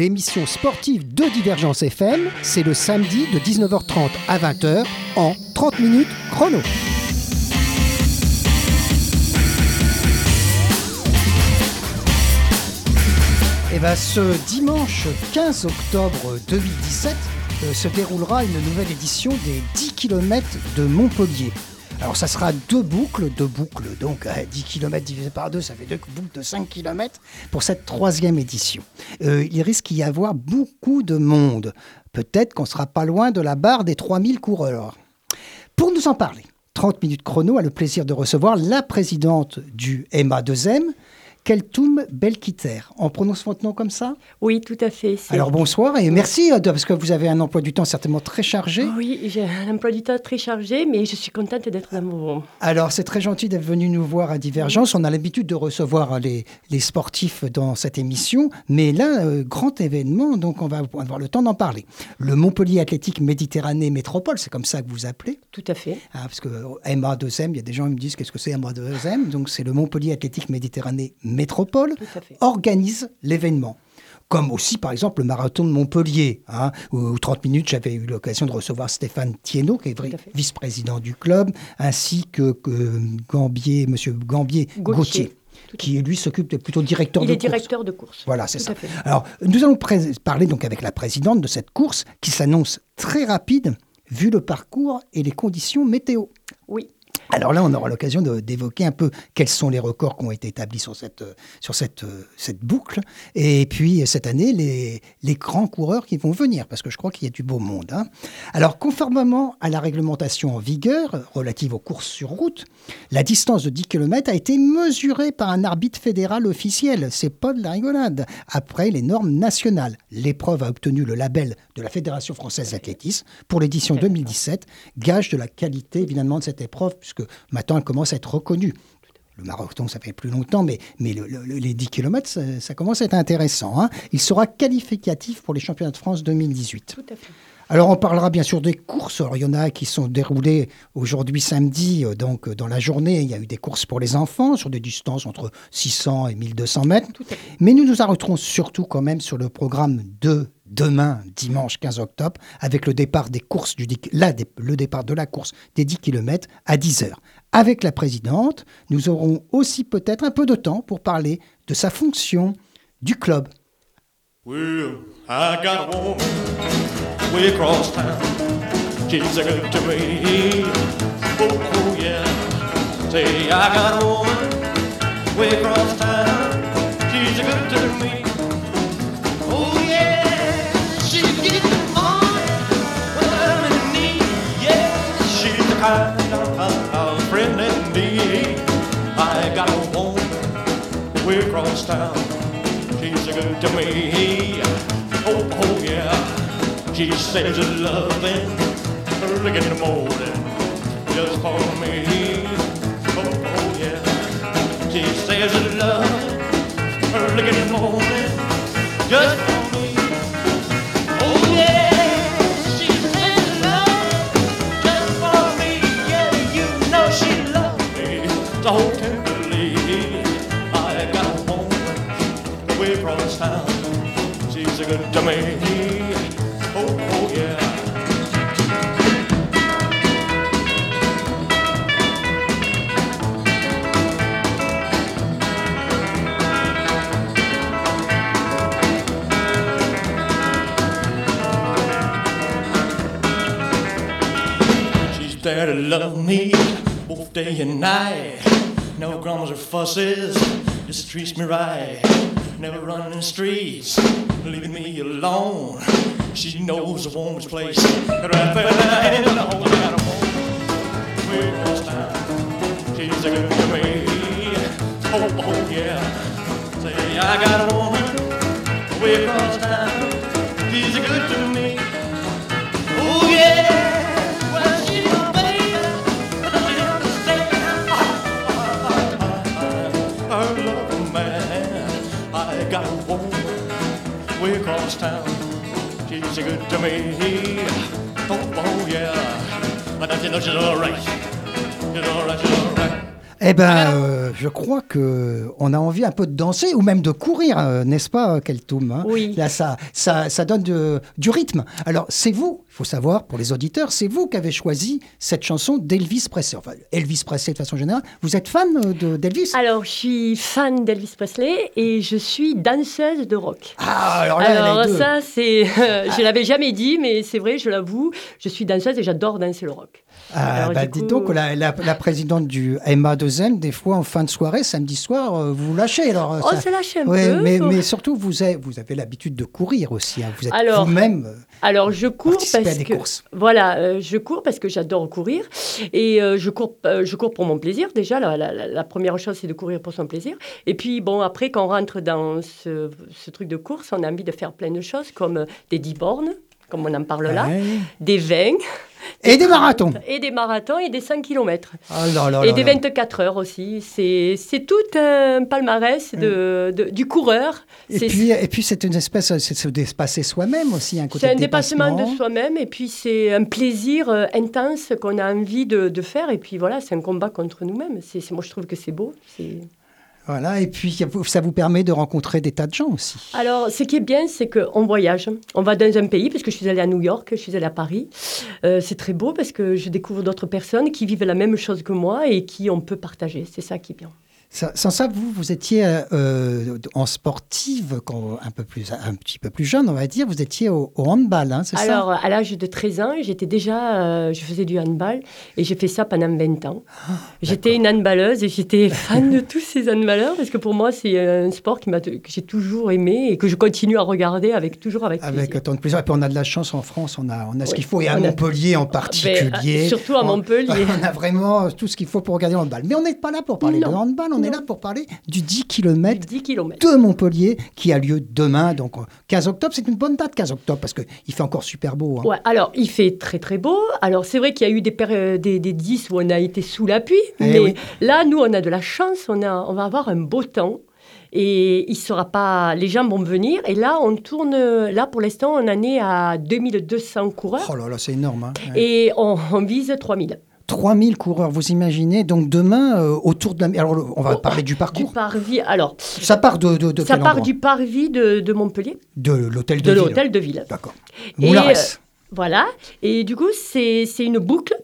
30 minutes chrono, l'émission sportive de Divergence FM, c'est le samedi de 19h30 à 20h en 30 minutes chrono. Et bien ce dimanche 15 octobre 2017 euh, se déroulera une nouvelle édition des 10 km de Montpellier. Alors ça sera deux boucles, deux boucles, donc 10 km divisé par deux, ça fait deux boucles de 5 km pour cette troisième édition. Euh, il risque d'y avoir beaucoup de monde. Peut-être qu'on sera pas loin de la barre des 3000 coureurs. Pour nous en parler, 30 minutes chrono a le plaisir de recevoir la présidente du MA2M, Keltoum Belkiter. On prononce votre nom comme ça? Oui, tout à fait. Alors bonsoir et merci euh, parce que vous avez un emploi du temps certainement très chargé. Oui, j'ai un emploi du temps très chargé, mais je suis contente d'être dans mon... Alors c'est très gentil d'être venu nous voir à Divergence. On a l'habitude de recevoir les, les, sportifs dans cette émission, mais là, euh, grand événement, donc on va avoir le temps d'en parler. Le Montpellier Athlétique Méditerranée Métropole, c'est comme ça que vous appelez Tout à fait. Ah, parce que MA2M, il y a des gens qui me disent qu'est-ce que c'est MA2M, donc c'est le Montpellier Athlétique Méditerranée métropole organise l'événement comme aussi par exemple le marathon de Montpellier, hein, où, 30 minutes j'avais eu l'occasion de recevoir Stéphane Thienot, qui est vice-président du club, ainsi que, Gambier, Monsieur Gambier Gauthier. qui lui s'occupe plutôt directeur de course. Il est directeur de course. Voilà, c'est ça. Alors, nous allons parler donc avec la présidente de cette course qui s'annonce très rapide vu le parcours et les conditions météo. Oui. Alors là, on aura l'occasion d'évoquer un peu quels sont les records qui ont été établis sur cette, sur cette, cette boucle. Et puis, cette année, les, les grands coureurs qui vont venir, parce que je crois qu'il y a du beau monde. Hein. Alors, conformément à la réglementation en vigueur relative aux courses sur route, la distance de 10 km a été mesurée par un arbitre fédéral officiel. C'est pas de la rigolade. Après les normes nationales, l'épreuve a obtenu le label de la Fédération française d'athlétisme pour l'édition 2017, gage de la qualité, évidemment, de cette épreuve, puisque maintenant elle commence à être reconnue. Le marathon, ça fait plus longtemps, mais, mais les 10 km, ça, commence à être intéressant. Hein. Il sera qualificatif pour les championnats de France 2018. Tout à fait. Alors on parlera bien sûr des courses. il y en a qui sont déroulées aujourd'hui samedi, euh, donc euh, dans la journée. Il y a eu des courses pour les enfants sur des distances entre 600 et 1200 mètres. Mais nous nous arrêterons surtout quand même sur le programme de demain, dimanche 15 octobre, avec le départ des courses du le départ de la course des 10 km à 10 heures. Avec la présidente, nous aurons aussi peut-être un peu de temps pour parler de sa fonction du club. Kind of, friend in me. I got a woman way across town. She's a good to me oh, oh yeah. She says loving early in the morning just for me. Oh, oh yeah. She says loving early in the morning just town she's a good to me. Oh, oh yeah. She's there to love me both day and night. No grumbles or fusses, just treats me right. Never running streets, leaving me alone. She knows a woman's place. Right there in the home, got a woman. She's a good to me. Oh, oh yeah. Say I got a woman way across town. Got a woman way across town. She's a good to me. Oh, oh yeah. But don't you know she's all right? She's all right, she's all right. Eh ben, euh, je crois que on a envie un peu de danser ou même de courir, euh, n'est-ce pas, Keltoum hein? Oui. Là, ça, ça, ça donne de- du rythme. Alors, c'est vous, faut savoir pour les auditeurs, c'est vous qui avez choisi cette chanson d'Elvis Presley. Enfin, Elvis Presley de façon générale. Vous êtes fan euh, de- d'Elvis? Alors, je suis fan d'Elvis Presley et je suis danseuse de rock. Ah, alors là, Alors ça, c'est, je l'avais jamais dit, mais c'est vrai, je l'avoue, je suis danseuse et j'adore danser le rock. Ah, Alors, bah, dites donc, la, la- la présidente du MA2M, des fois en fin de soirée, samedi soir, euh, vous vous lâchez. Alors, euh, Oh, ça- ça lâche un Ouais, peu. mais, surtout, vous avez, vous avez l'habitude de courir aussi. hein. Vous êtes vous-même euh, Alors, je cours parce à des que courses. voilà, euh, je cours parce que j'adore courir et euh, je cours, euh, je cours pour mon plaisir déjà. La, la- première chose, c'est de courir pour son plaisir. Et puis bon, après, quand on rentre dans ce, ce truc de course, on a envie de faire plein de choses comme des 10 bornes, comme on en parle là, Ouais. des 20 Et des 30, marathons. et des marathons et des 5 km. Ah là là Et là des là. 24 heures aussi. C'est tout un palmarès de, de- du coureur. Et puis, et puis c'est une espèce, c'est se dépasser soi-même aussi, un côté C'est un dépassement de soi-même et puis c'est un plaisir euh, intense qu'on a envie de, de faire. Et puis voilà, c'est un combat contre nous-mêmes. Moi, je trouve que c'est beau. Voilà, et puis ça vous permet de rencontrer des tas de gens aussi. Alors, ce qui est bien, c'est qu'on voyage. On va dans un pays, parce que je suis allée à New York, je suis allée à Paris. Euh, c'est très beau parce que je découvre d'autres personnes qui vivent la même chose que moi et qui on peut partager. C'est ça qui est bien. Ça- sans ça, vous, vous étiez euh, en sportive, quand, un, peu plus, un petit peu plus jeune, on va dire, vous étiez au, au handball, hein, c'est ça? Alors, à l'âge de 13 ans, j'étais déjà, euh, je faisais du handball et j'ai fait ça pendant 20 ans. Ah, j'étais une handballeuse et j'étais fan de tous ces handballeurs parce que pour moi, c'est un sport qui m'a, que j'ai toujours aimé et que je continue à regarder avec toujours avec plaisir. Avec autant de plaisir. Et puis on a de la chance en France, on a, on a ce Oui, qu'il faut, et à a- Montpellier en Ben, particulier. euh, surtout à On- Montpellier. On a vraiment tout ce qu'il faut pour regarder le handball. Mais on n'est pas là pour parler Non. de handball, on est Non. là pour parler du 10 km 10 km. de Montpellier qui a lieu demain, donc euh, 15 octobre. C'est une bonne date, 15 octobre, parce qu'il fait encore super beau. hein. Ouais, alors il fait très très beau. Alors c'est vrai qu'il y a eu des, péri- des, des 10 où on a été sous la pluie, Eh mais oui. là nous on a de la chance, on, a, on va avoir un beau temps. Et il sera pas, les gens vont venir. Et là, on tourne. Là, pour l'instant, on en est à 2200 coureurs. Oh là là, c'est énorme. hein. Et on, on vise 3000. 3000 coureurs, vous imaginez Donc demain, euh, autour de la... Alors, on va Oh, parler du Du parcours. parvis. Alors, Ça part de, de, de ça quel part endroit du parvis de, de Montpellier, De l'hôtel de, de ville. l'hôtel de ville. D'accord. Et, Moulares. euh, Voilà. Et du coup, c'est c'est une boucle,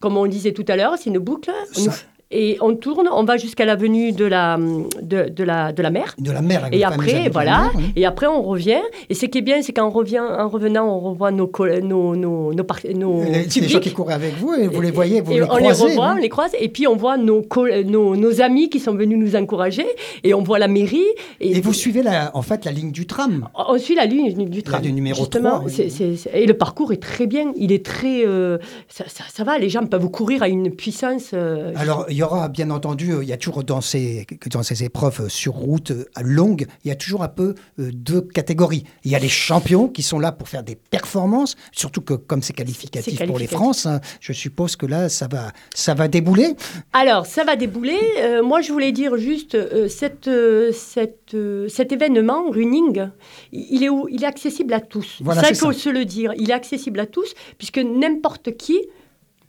comme on disait tout à l'heure, c'est une boucle. Ça- Et on tourne, on va jusqu'à l'avenue de la, de, de la, de la mer. De la mer. Et après, la voilà. mer. Et après, on revient. Et ce qui est bien, c'est qu'en revient, en revenant, on revoit nos, nos, nos, nos, nos Les- C'est les gens qui couraient avec vous et vous les voyez, vous Et les on croisez. les revoit, hein. on les croise, et puis on voit nos, nos, nos amis qui sont venus nous encourager, et on voit la mairie. Et vous suivez la, en fait la ligne du tram. On suit la ligne du tram. du numéro justement. 3, oui. C'est- c'est- c'est- Et le parcours est très bien. Il est très. euh, ça, ça- ça va, les gens peuvent courir à une puissance. euh, Alors, il y aura bien entendu, euh, il y a toujours dans ces, dans ces épreuves euh, sur route euh, longue, il y a toujours un peu deux catégories. Il y a les champions qui sont là pour faire des performances, surtout que comme c'est qualificatif, pour les. France, hein, je suppose que là, ça va, ça va débouler. Alors, ça va débouler. Euh, moi, je voulais dire juste, euh, cette, euh, cette, euh, cet événement, running, il est, où? Il est accessible à tous. Voilà, ça, c'est il faut ça. se le dire. Il est accessible à tous, puisque n'importe qui,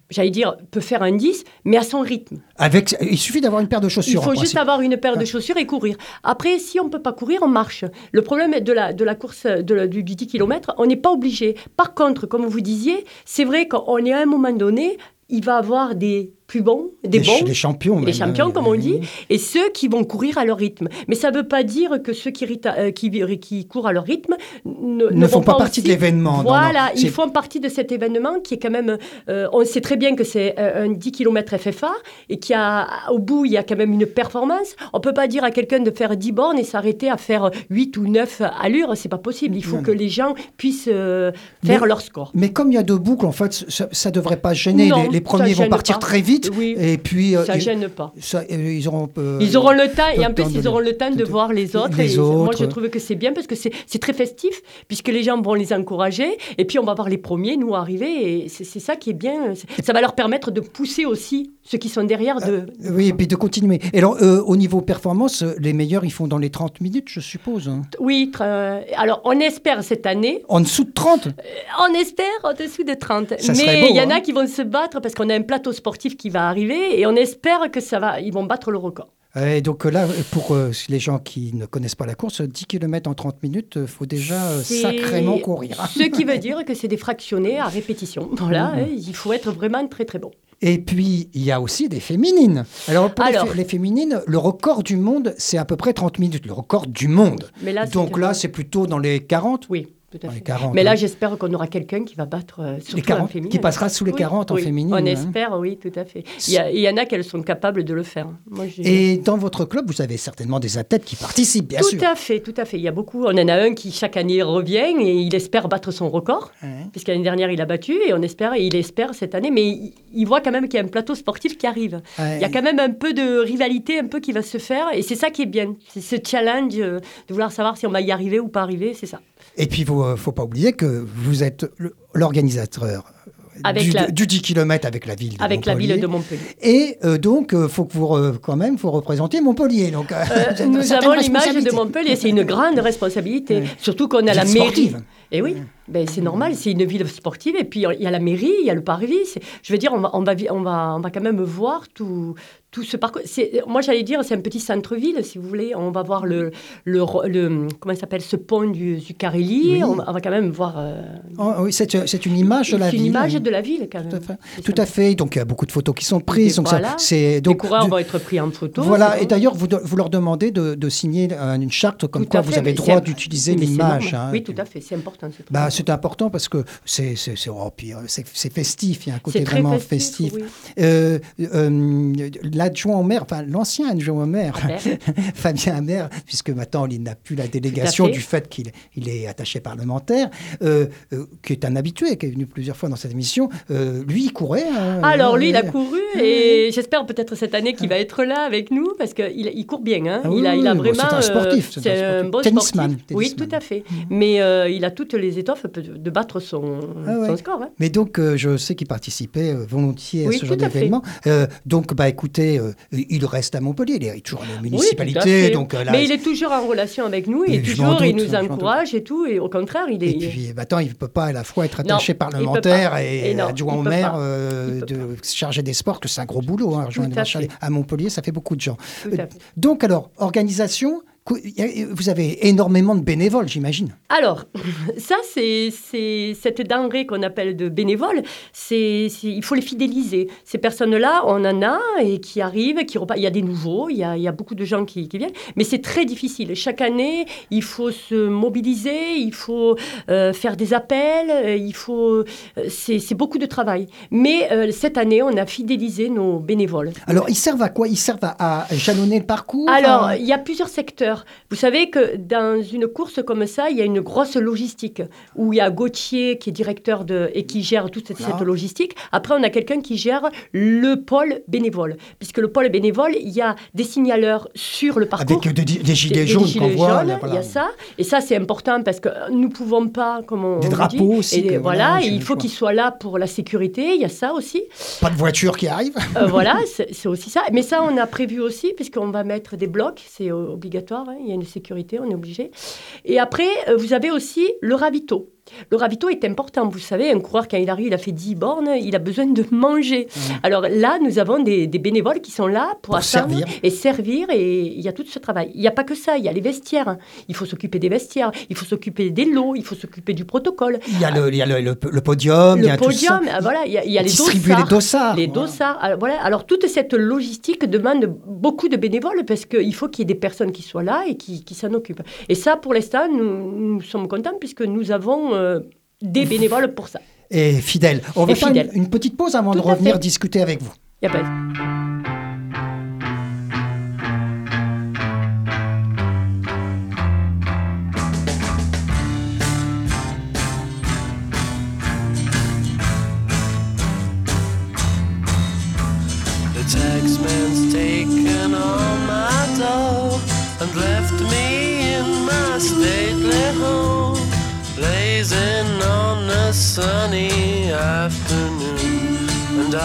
j'allais dire, peut faire un 10, mais à son rythme. Avec, il suffit d'avoir une paire de Il chaussures. faut en juste principe. avoir une paire de chaussures et courir. Après, si on ne peut pas courir, on marche. Le problème de la, de la course de la- du, du 10 km, on n'est pas obligé. Par contre, comme vous disiez, c'est vrai qu'on est à un moment donné, il va avoir des plus bons, des bons, les champions. les même, champions, comme on dit, et ceux qui vont courir à leur rythme. Mais ça ne veut pas dire que ceux qui, euh, qui, qui courent à leur rythme ne, Ne font pas partie de l'événement, non, non. Voilà, ils font partie de cet événement qui est quand même. euh, on sait très bien que c'est euh, un 10 km FFA et qu'il y a, au bout, il y a quand même une performance. On ne peut pas dire à quelqu'un de faire 10 bornes et s'arrêter à faire 8 ou 9 allures. C'est pas possible. Il faut Non, que les gens puissent euh, faire Mais- leur score. Mais comme il y a deux boucles, en fait, ça ne devrait pas gêner. Les, premiers vont partir pas. très vite. Oui. Et puis, euh, Ça gêne pas. ça, euh, ils auront. euh, Ils auront le temps, et en plus, de- ils auront le temps de de- voir les autres. les et Moi, je trouve que c'est bien parce que c'est très festif, puisque les gens vont les encourager, et puis on va voir les premiers, nous, arriver, et c'est ça qui est bien. Ça va leur permettre de pousser aussi ceux qui sont derrière de... Oui, et puis de continuer. Et alors, euh, au niveau performance, euh, les meilleurs, ils font dans les 30 minutes, je suppose. hein. Oui, alors on espère cette année, En dessous de 30 on espère en dessous de 30. Ça serait Mais il y en hein. a qui vont se battre parce qu'on a un plateau sportif qui va arriver et on espère que ça va, ils vont battre le record. Et donc euh, là, pour euh, les gens qui ne connaissent pas la course, 10 km en 30 minutes, faut déjà euh, sacrément courir. Ce qui veut dire que c'est des fractionnés à répétition. Voilà, hein, il faut être vraiment très très bon. Et puis, il y a aussi des féminines. Alors, pour les Alors. fé- les, féminines, le record du monde, c'est à peu près 30 minutes. Le record du monde. Mais là, c'est- donc là, c'est plutôt dans les 40 Oui, tout à Dans les fait. 40. Mais là, hein. j'espère qu'on aura quelqu'un qui va battre euh, surtout les en 40 féminin. qui passera sous les Oui, 40 en oui, féminine. On hein. espère, oui, tout à fait. Il y, a- il y en a qu'elles sont capables de le faire. Moi, Et dans votre club, vous avez certainement des athlètes qui participent, bien tout sûr. à fait, tout à fait. Il y a beaucoup. On en a un qui chaque année revient et il espère battre son record. Ouais. Puisque l'année dernière, il a battu et on espère, et il espère cette année, mais il, il voit quand même qu'il y a un plateau sportif qui arrive. Il y a quand même un peu de rivalité, un peu qui va se faire, et c'est ça qui est bien. C'est ce challenge euh, de vouloir savoir si on va y arriver ou pas arriver, c'est ça. Et puis, il ne faut pas oublier que vous êtes l'organisateur du, la- du 10 km avec la ville de Avec la Montpellier. ville de Montpellier. Et euh, donc, il faut que vous, quand même, faut représenter Montpellier. Donc, euh, Nous avons l'image de. Montpellier, c'est une grande responsabilité. Surtout qu'on a la êtes mairie. sportive. Et oui, ben, c'est normal, c'est une ville sportive. Et puis il y a la mairie, il y a le parvis. c'est- Je veux dire, on va, on va, on va, on va quand même voir tout, tout ce parcours. C'est- Moi, j'allais dire, c'est un petit centre-ville, si vous voulez. On va voir le, le, le- comment s'appelle, ce pont du, du Carelli. Oui. On, va, on va quand même voir. euh, Oh, oui, c'est c'est une image de la c'est ville. une image de la ville, quand même. Tout à fait. C'est Tout à fait. Donc, il y a beaucoup de photos qui sont prises. Et donc, voilà. c'est Les donc coureurs vont être pris en photo. Voilà, c'est et d'ailleurs, vous, vous leur demandez de, de signer euh, une charte comme Tout quoi vous avez droit c'est- d'utiliser c'est l'image. hein. Oui, tout à fait, c'est important. C'est important. parce que c'est oh, euh, festif, il y a un côté vraiment festif, festif. oui. Euh, euh, L'adjoint au maire, enfin l'ancien adjoint au maire. Fabien Hammer, puisque maintenant il n'a plus la délégation fait. du fait qu'il il est attaché parlementaire, euh, qui est un habitué, qui est venu plusieurs fois dans cette émission, lui il courait. hein, Alors lui, il a couru et j'espère peut-être cette année qu'il va être là avec nous parce qu'il il court bien. hein. Ah oui, il, a, il a oui, vraiment. c'est un sportif, c'est un un sportif. bon Tennisman, sportif. Oui, tout à fait. Mais euh, il a toutes les étoffes de de battre son, Ah ouais. son score. hein. Mais donc, euh, je sais qu'il participait euh, volontiers à ce genre d'événement. Euh, donc, bah, écoutez, euh, il reste à Montpellier, il est toujours à la municipalité. donc, là, Mais il est toujours en relation avec nous et toujours il nous encourage et tout. Et au contraire, il est. Et puis, bah, attends, il ne peut pas à la fois être Non, attaché peut parlementaire et, Et non, adjoint au maire de chargé des sports, que c'est un gros boulot. Hein, à à Montpellier, ça fait beaucoup de gens. Donc, alors, organisation, vous avez énormément de bénévoles, j'imagine. Alors, ça, c'est cette denrée qu'on appelle de bénévoles. C'est il faut les fidéliser. Ces personnes-là, on en a et qui arrivent, qui repartent. Il y a des nouveaux, il y a, il y a beaucoup de gens qui, qui viennent, mais c'est très difficile. Chaque année, il faut se mobiliser, il faut euh, faire des appels, euh, il faut. euh, c'est c'est beaucoup de travail. Mais euh, cette année, on a fidélisé nos bénévoles. Alors, ils servent à quoi? Ils servent à, à jalonner le parcours? Alors, à- il y a plusieurs secteurs. Vous savez que dans une course comme ça, il y a une grosse logistique où il y a Gauthier qui est directeur de, et qui gère toute cette, Ah. cette logistique. Après, on a quelqu'un qui gère le pôle bénévole. Puisque le pôle bénévole, il y a des signaleurs sur le parcours. Avec des, des gilets Des- des jaunes gilets qu'on voit. jaunes, voilà. il y a ça. Et ça, c'est important parce que nous ne pouvons pas, comme on, Des on drapeaux dit, aussi, et que voilà, et il faut qu'ils soient là pour la sécurité. Il y a ça aussi. Pas de voiture qui arrive. Euh, voilà, c'est aussi ça. Mais ça, on a prévu aussi, puisqu'on va mettre des blocs, c'est euh, obligatoire, hein, il y a une sécurité, on est obligé. Et après, euh, vous avez aussi le ravito. Le ravito est important, vous savez, un coureur, quand il arrive, il a fait 10 bornes, il a besoin de manger. Alors là, nous avons des, des bénévoles qui sont là pour, Pour servir. et servir, et il y a tout ce travail. Il n'y a pas que ça, il y a les vestiaires. Il faut s'occuper des vestiaires, il faut s'occuper des lots, il faut s'occuper du protocole. Il y a le, il y a le, le- le podium, il y Le a tout ça. podium, ah, voilà, il y a, il y a les Distribuer dossards. les dossards. Les voilà. dossards. Alors, voilà. Alors, toute cette logistique demande beaucoup de bénévoles parce qu'il faut qu'il y ait des personnes qui soient là et qui, qui s'en occupent. Et ça, pour l'instant, nous, nous sommes contents puisque nous avons euh, des bénévoles pour ça. Et fidèle. On va Et faire une, une petite pause avant de Tout revenir fait. discuter avec vous. Y a pas...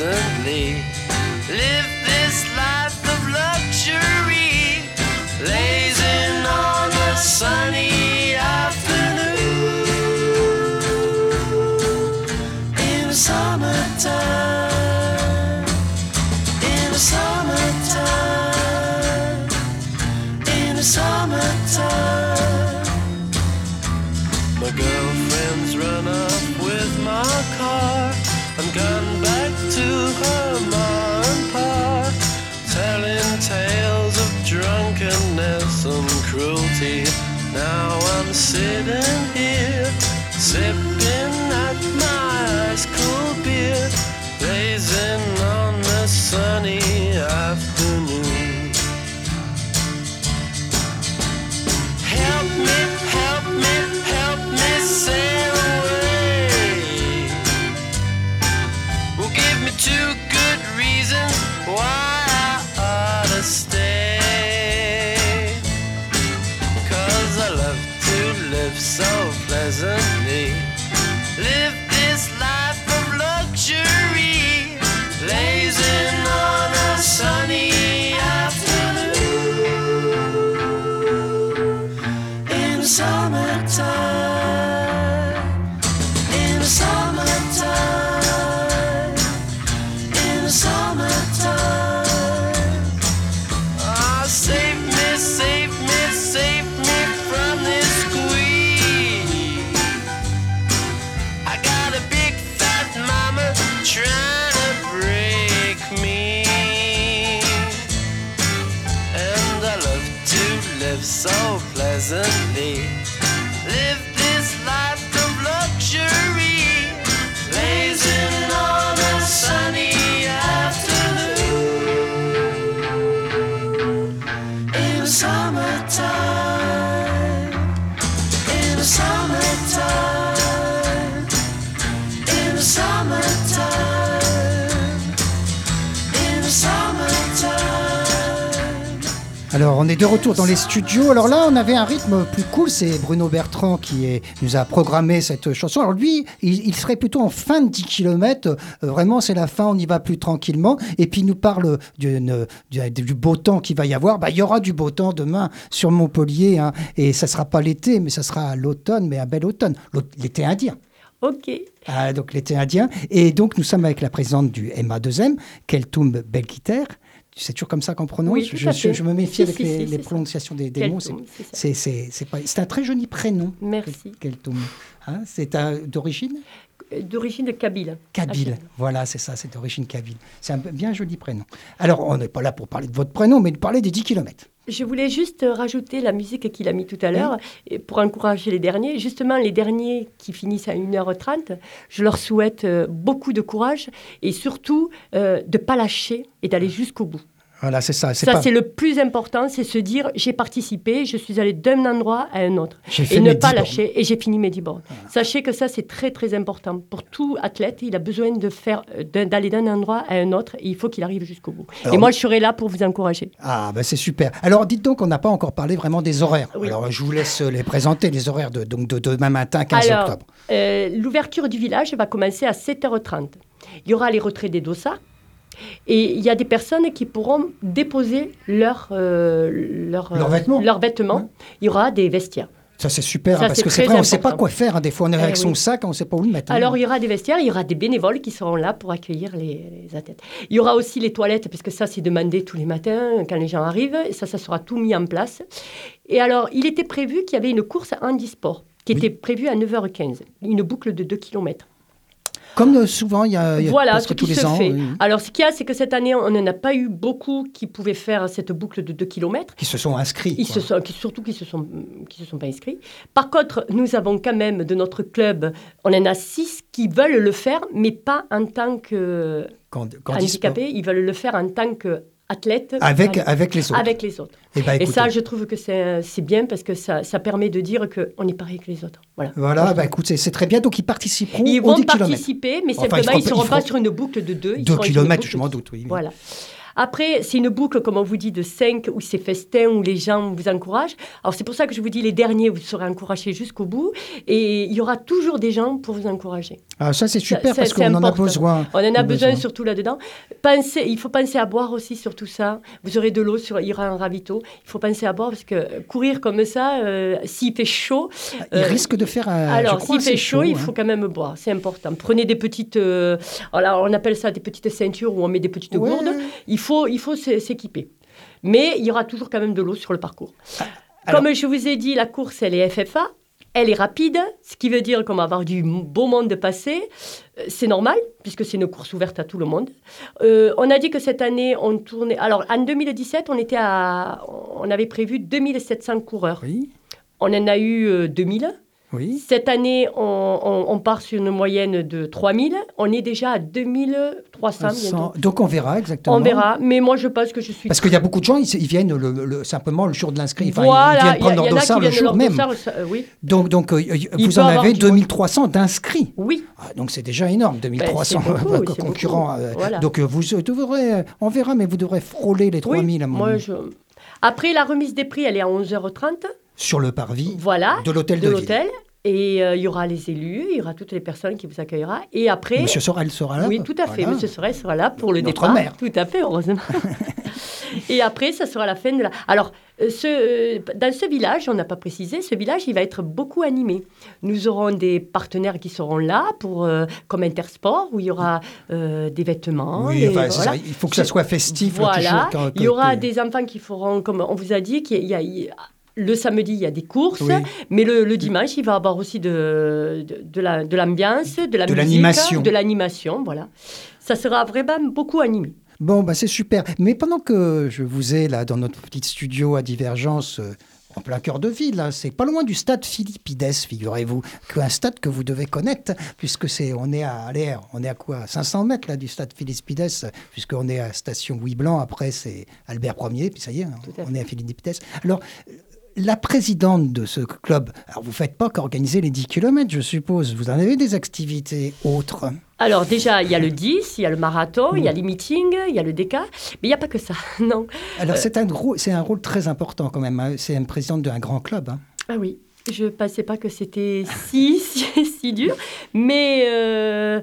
Live cruelty. Now I'm sitting here, sipping Alors, on est de retour dans les studios. Alors là, on avait un rythme plus cool. C'est Bruno Bertrand qui est- nous a programmé cette chanson. Alors lui, il, il serait plutôt en fin de 10 km. vraiment, c'est la fin, on y va plus tranquillement. Et puis, il nous parle du, du beau temps qu'il va y avoir. Bah, il y aura du beau temps demain sur Montpellier. hein. Et ça sera pas l'été, mais ça sera l'automne, mais un bel automne. L'été indien. Ok. Ah, donc l'été indien. Et donc nous sommes avec la présidente du MA2M, Keltoum Belkiter. C'est toujours comme ça qu'on prononce Oui, je, me méfie Si, avec si, les, si, prononciations des, des mots. C'est- un très joli prénom. Merci. Keltoum. Hein, c'est d'origine Euh, D'origine de Kabyle. Kabyle. Voilà, c'est ça, c'est d'origine Kabyle. C'est un bien joli prénom. Alors, on n'est pas là pour parler de votre prénom, mais de parler des 10 km. Je voulais juste rajouter la musique qu'il a mis tout à l'heure pour encourager les derniers. Justement, les derniers qui finissent à 1h30, je leur souhaite euh, beaucoup de courage et surtout euh, de ne pas lâcher et d'aller jusqu'au bout. Voilà, c'est ça. C'est Ça, pas- c'est le plus important, c'est se dire j'ai participé, je suis allé d'un endroit à un autre. Et ne pas 10 bornes. lâcher. Et j'ai fini mes 10 bornes. Sachez que ça, c'est très, très important. Pour tout athlète, il a besoin de faire, euh, d'aller d'un endroit à un autre et il faut qu'il arrive jusqu'au bout. Alors- et moi, je serai là pour vous encourager. Ah, ben c'est super. Alors, dites donc, on n'a pas encore parlé vraiment des horaires. Oui. Alors, je vous laisse les présenter, les horaires de, donc de demain matin, 15 Alors, octobre. euh, l'ouverture du village va commencer à 7h30. Il y aura les retraits des dossards. Et il y a des personnes qui pourront déposer leurs euh, leur, Leurs vêtements. Ouais. Il y aura des vestiaires. Ça, c'est super, Ça, hein, parce que c'est vrai, on ne sait pas quoi faire. hein. Des fois, on est Eh avec son sac, on ne sait pas où le mettre. hein. Alors, il y aura des vestiaires, il y aura des bénévoles qui seront là pour accueillir les, les athlètes. Il y aura aussi les toilettes, parce que ça, c'est demandé tous les matins quand les gens arrivent. Et ça, ça sera tout mis en place. Et alors, il était prévu qu'il y avait une course handisport qui Oui. était prévue à 9h15, une boucle de 2 km. Comme euh, souvent, il y a, y a Voilà presque ce tous qui les se ans. fait. oui, Alors, ce qu'il y a, c'est que cette année, on n'en a pas eu beaucoup qui pouvaient faire cette boucle de 2 km. Qui se sont inscrits. Ils se sont, qui- surtout qui se sont, qui se sont pas inscrits. Par contre, nous avons quand même de notre club, on en a six qui veulent le faire, mais pas en tant que handicapés. Ils veulent le faire en tant qu'athlète. Avec, avec les autres. avec les autres. Eh ben, Et ça, je trouve que c'est c'est bien parce que ça, ça permet de dire qu'on est pareil que les autres. Voilà. Voilà, bah, écoute, c'est- très bien. Donc, ils participeront Ils vont 10 km. participer, mais Enfin, ils simplement, feront- ils ne seront pas sur une boucle de 2. 2 km, je m'en doute, oui. oui. Voilà. Après, c'est une boucle, comme on vous dit, de 5 où c'est festin, où les gens vous encouragent. Alors, c'est pour ça que je vous dis, les derniers, vous serez encouragés jusqu'au bout. Et il y aura toujours des gens pour vous encourager. Ah, ça, c'est super Ça, parce qu'on en a besoin. On en a On a besoin, besoin. surtout là-dedans. Pensez, il faut penser à boire aussi sur tout ça. Vous aurez de l'eau, sur, il y aura un ravito. Il faut penser à boire parce que courir comme ça, euh, s'il fait chaud, Il euh, risque de faire un. alors, je crois, s'il fait chaud, il hein. faut quand même boire. C'est important. Prenez des petites. euh, alors, on appelle ça des petites ceintures où on met des petites Ouais. gourdes. Il faut, il faut s'é- s'équiper. Mais il y aura toujours quand même de l'eau sur le parcours. alors- Comme je vous ai dit, la course, elle est FFA. Elle est rapide, ce qui veut dire qu'on va avoir du beau monde de passer. Euh, C'est normal, puisque c'est une course ouverte à tout le monde. Euh, on a dit que cette année, on tournait. Alors, en 2017, on, était à... on avait prévu 2700 coureurs. Oui, On en a eu euh, 2000. Oui. Cette année, on, on- on part sur une moyenne de 3000. On est déjà à 2300 bientôt. Donc, on verra exactement. On verra, mais moi je pense que je suis. Parce qu'il y a beaucoup de gens, ils, ils viennent le- le- simplement le jour de l'inscrit. Enfin, ils voilà, viennent il y, a- prendre leur dossard le viennent jour même. dossard, euh, oui, Donc, donc euh, vous en avez du 2300 d'inscrits. oui. Ah, donc c'est déjà énorme, 2300 Ben, c'est beaucoup, concurrents. euh, Voilà. Donc euh, vous euh, devrez, euh, on verra, mais vous devrez frôler les 3000 à mon moi je. Après, la remise des prix, elle est à 11h30. Sur le parvis Voilà. de l'hôtel de, de ville. l'hôtel. Et euh, il y aura les élus, il y aura toutes les personnes qui vous accueillera. Et après. Monsieur Sorel sera là. Oui, tout à fait. Voilà. Monsieur Sorel sera là pour le Notre départ. maire. Tout à fait, heureusement. et après, ça sera la fin de la. Alors, euh, ce, euh, dans ce village, on n'a pas précisé, ce village, il va être beaucoup animé. Nous aurons des partenaires qui seront là, pour, euh, comme Intersport, où il y aura euh, des vêtements. Oui, des- enfin, c'est voilà. ça, il faut que ça soit festif. Voilà. toujours, quand- il y aura des enfants qui feront, comme on vous a dit, qu'il y a- il y a- le samedi, il y a des courses, Oui. mais le, le dimanche, il va y avoir aussi de, de, de la- de l'ambiance, de, la De musique, l'animation. de l'animation, voilà. Ça sera vraiment beaucoup animé. Bon, bah, c'est super. Mais pendant que je vous ai là dans notre petit studio à Divergence, euh, en plein cœur de ville, là, c'est pas loin du stade Philippides, figurez-vous, qu'un stade que vous devez connaître, puisque c'est, on est à, allez, on est à quoi 500 mètres là du stade Philippides, puisqu'on est à station Louis Blanc, après c'est Albert Ier, puis ça y est, à on est à Philippides. Alors, la présidente de ce club, alors vous faites pas qu'organiser les 10 km, je suppose, vous en avez des activités autres Alors déjà, il y a le 10, il y a le marathon, il y a les meetings, il y a le DK, mais il n'y a pas que ça, non. Alors, c'est un, gros- c'est un rôle très important quand même. hein. C'est une présidente d'un grand club. hein. Ah oui, je ne pensais pas que c'était si, si, si dur, mais euh,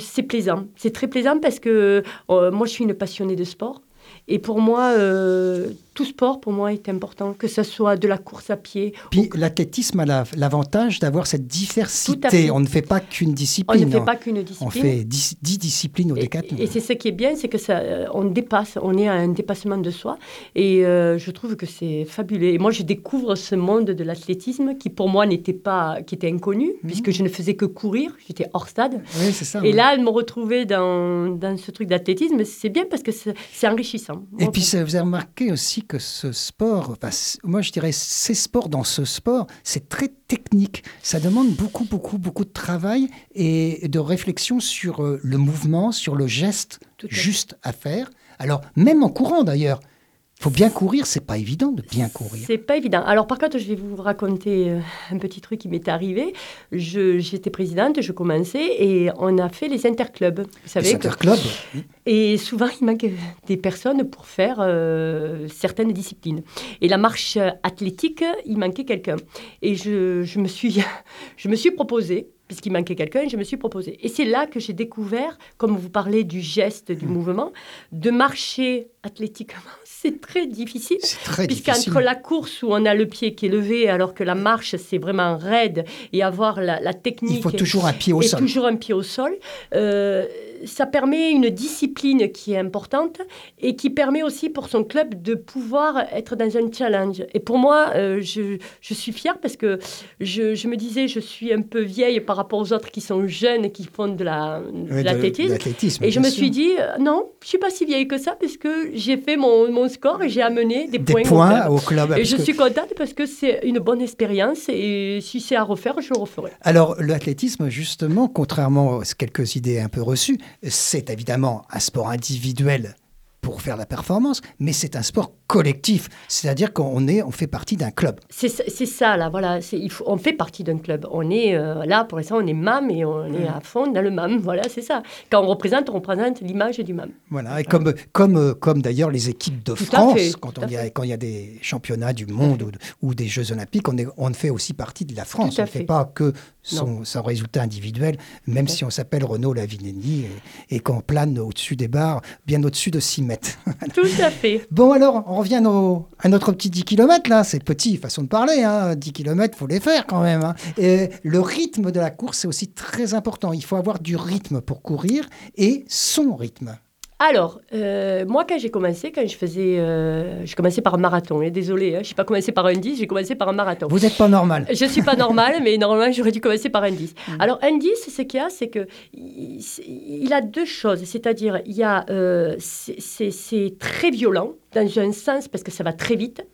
c'est plaisant. C'est très plaisant parce que euh, moi, je suis une passionnée de sport. Et pour moi, euh, tout sport, pour moi, est important, que ce soit de la course à pied. Puis l'athlétisme a la- l'avantage d'avoir cette diversité. On ne fait pas qu'une On discipline. ne fait pas qu'une On discipline. fait 10, disciplines au décathlon. et c'est ce qui est bien, c'est que ça, euh, on dépasse, on est à un dépassement de soi, et euh, je trouve que c'est fabuleux. Et moi, je découvre ce monde de l'athlétisme qui, pour moi, n'était pas, qui était inconnu, Mhm. puisque je ne faisais que courir, j'étais hors stade. Oui, c'est ça. Et ouais. là, me retrouver dans, dans ce truc d'athlétisme, c'est bien parce que c'est enrichissant. Et puis, ça- vous avez remarqué aussi que ce sport, enfin, moi je dirais ces sports dans ce sport, c'est très technique. Ça demande beaucoup, beaucoup, beaucoup de travail et de réflexion sur euh, le mouvement, sur le geste à juste à faire. Alors, même en courant d'ailleurs, il faut bien courir, c'est pas évident de bien courir. C'est pas évident. Alors par contre, je vais vous raconter euh, un petit truc qui m'est arrivé. J'étais présidente, je commençais et on a fait les interclubs. Vous Les que- interclubs, Et souvent, il manque des personnes pour faire euh, certaines disciplines. Et la marche athlétique, il manquait quelqu'un. Et je, je me suis, je me suis proposée, puisqu'il manquait quelqu'un, je me suis proposée. Et c'est là que j'ai découvert, comme vous parlez du geste, Mmh. du mouvement, de marcher athlétiquement. C'est très difficile. c'est très difficile. Puisqu'entre la course où on a le pied qui est levé, alors que la marche, c'est vraiment raide, et avoir la, la technique Il faut toujours un pied au et sol. toujours un pied au sol. Euh, ça permet une discipline qui est importante et qui permet aussi pour son club de pouvoir être dans un challenge. Et pour moi, euh, je, je suis fière parce que je, je me disais, je suis un peu vieille par rapport aux autres qui sont jeunes et qui font de la- l'athlétisme. Et je me sûr. suis dit, euh, non, je suis pas si vieille que ça parce que j'ai fait mon, mon score et j'ai amené des, Des points. au club. au club. Et je que- suis contente parce que c'est une bonne expérience et si c'est à refaire, je le referai. Alors, l'athlétisme, justement, contrairement à quelques idées un peu reçues, c'est évidemment un sport individuel pour faire la performance, mais c'est un sport collectif. C'est-à-dire qu'on est, on fait partie d'un club. C'est ça- là, voilà. c'est- Il faut, on fait partie d'un club. On est euh, là, pour l'instant, on est MAM et on est à fond dans le MAM. Voilà, c'est ça. Quand on représente, on représente l'image du MAM. Voilà, et comme, comme, euh, comme d'ailleurs les équipes de Tout France, fait, quand, y a, il y a des championnats du monde ou, de- ou des Jeux Olympiques, on, est, on fait aussi partie de la France. On ne fait pas que son, son résultat individuel, même si on s'appelle Renaud Lavinelli et, et qu'on plane au-dessus des barres, bien au-dessus de 6 Tout à fait. Bon, alors, on revient au- à notre petit 10 km, là. C'est petit, façon de parler. Hein. 10 km, faut les faire quand même. hein. Et le rythme de la course, c'est aussi très important. Il faut avoir du rythme pour courir et son rythme. Alors, euh, moi, quand j'ai commencé, quand je faisais. euh, je commençais par un marathon. Et désolé, hein, je n'ai pas commencé par un 10, j'ai commencé par un marathon. Vous n'êtes pas normal. Je ne suis pas normale, mais normalement, j'aurais dû commencer par un 10. Alors, un 10, ce qu'il y a, c'est que il, a deux choses. C'est-à-dire, il y a. euh, c'est très violent, dans un sens, parce que ça va très vite.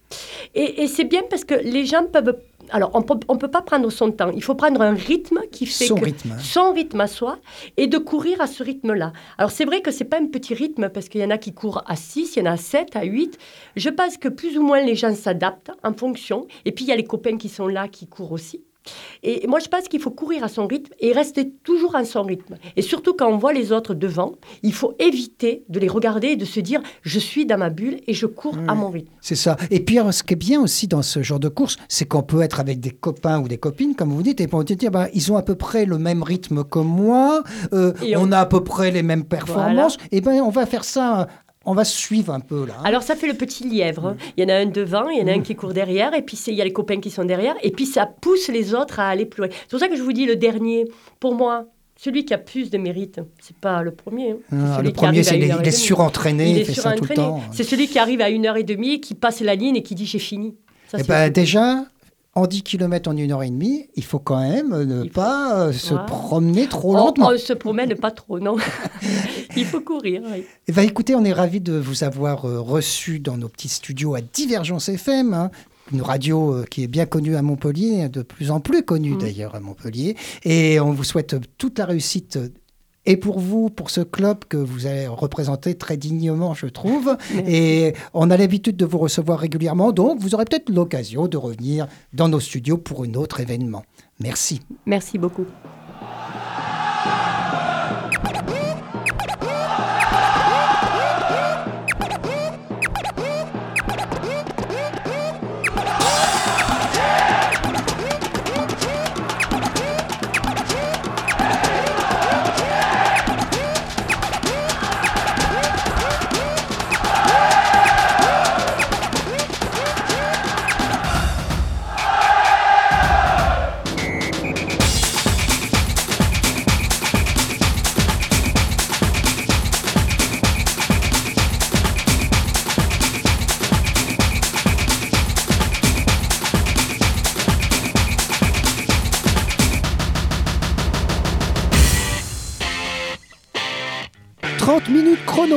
Et, et c'est bien parce que les gens peuvent. Alors, on peut- ne peut pas prendre son temps. Il faut prendre un rythme qui fait Son que rythme. son rythme à soi et de courir à ce rythme-là. Alors c'est vrai que c'est pas un petit rythme parce qu'il y en a qui courent à 6, il y en a à 7, à 8. Je pense que plus ou moins les gens s'adaptent en fonction. Et puis il y a les copains qui sont là qui courent aussi. Et moi je pense qu'il faut courir à son rythme et rester toujours à son rythme. Et surtout quand on voit les autres devant, il faut éviter de les regarder et de se dire je suis dans ma bulle et je cours à mon rythme. C'est ça. Et puis, ce qui est bien aussi dans ce genre de course, c'est qu'on peut être avec des copains ou des copines, comme vous dites, et on peut dire, bah, ils ont à peu près le même rythme que moi, euh, on... on- a à peu près les mêmes performances, et ben on va faire ça, on va se suivre un peu là. hein. Alors ça fait le petit lièvre. hein. Il y en a un devant, il y en a un qui court derrière, et puis il y a les copains qui sont derrière, et puis ça pousse les autres à aller plus loin. C'est pour ça que je vous dis le dernier, pour moi, celui qui a plus de mérite, c'est pas le premier. hein. Ah, le premier, c'est il il est surentraîné, il, fait ça tout le temps. C'est celui qui arrive à une heure et demie, qui passe la ligne et qui dit j'ai fini. Ça, Eh ben, déjà, en 10 km en une heure et demie, il faut quand même ne faut- pas euh, se Voilà. promener trop on, lentement. on se promène pas trop, non. il faut courir. oui. Eh ben, écoutez, on est ravis de vous avoir euh, reçu dans nos petits studios à Divergence FM, hein, une radio euh, qui est bien connue à Montpellier, de plus en plus connue Mm. d'ailleurs à Montpellier. Et on vous souhaite toute la réussite. Et pour vous, pour ce club que vous avez représenté très dignement, je trouve. Et on a l'habitude de vous recevoir régulièrement, donc vous aurez peut-être l'occasion de revenir dans nos studios pour un autre événement. Merci. Merci beaucoup. «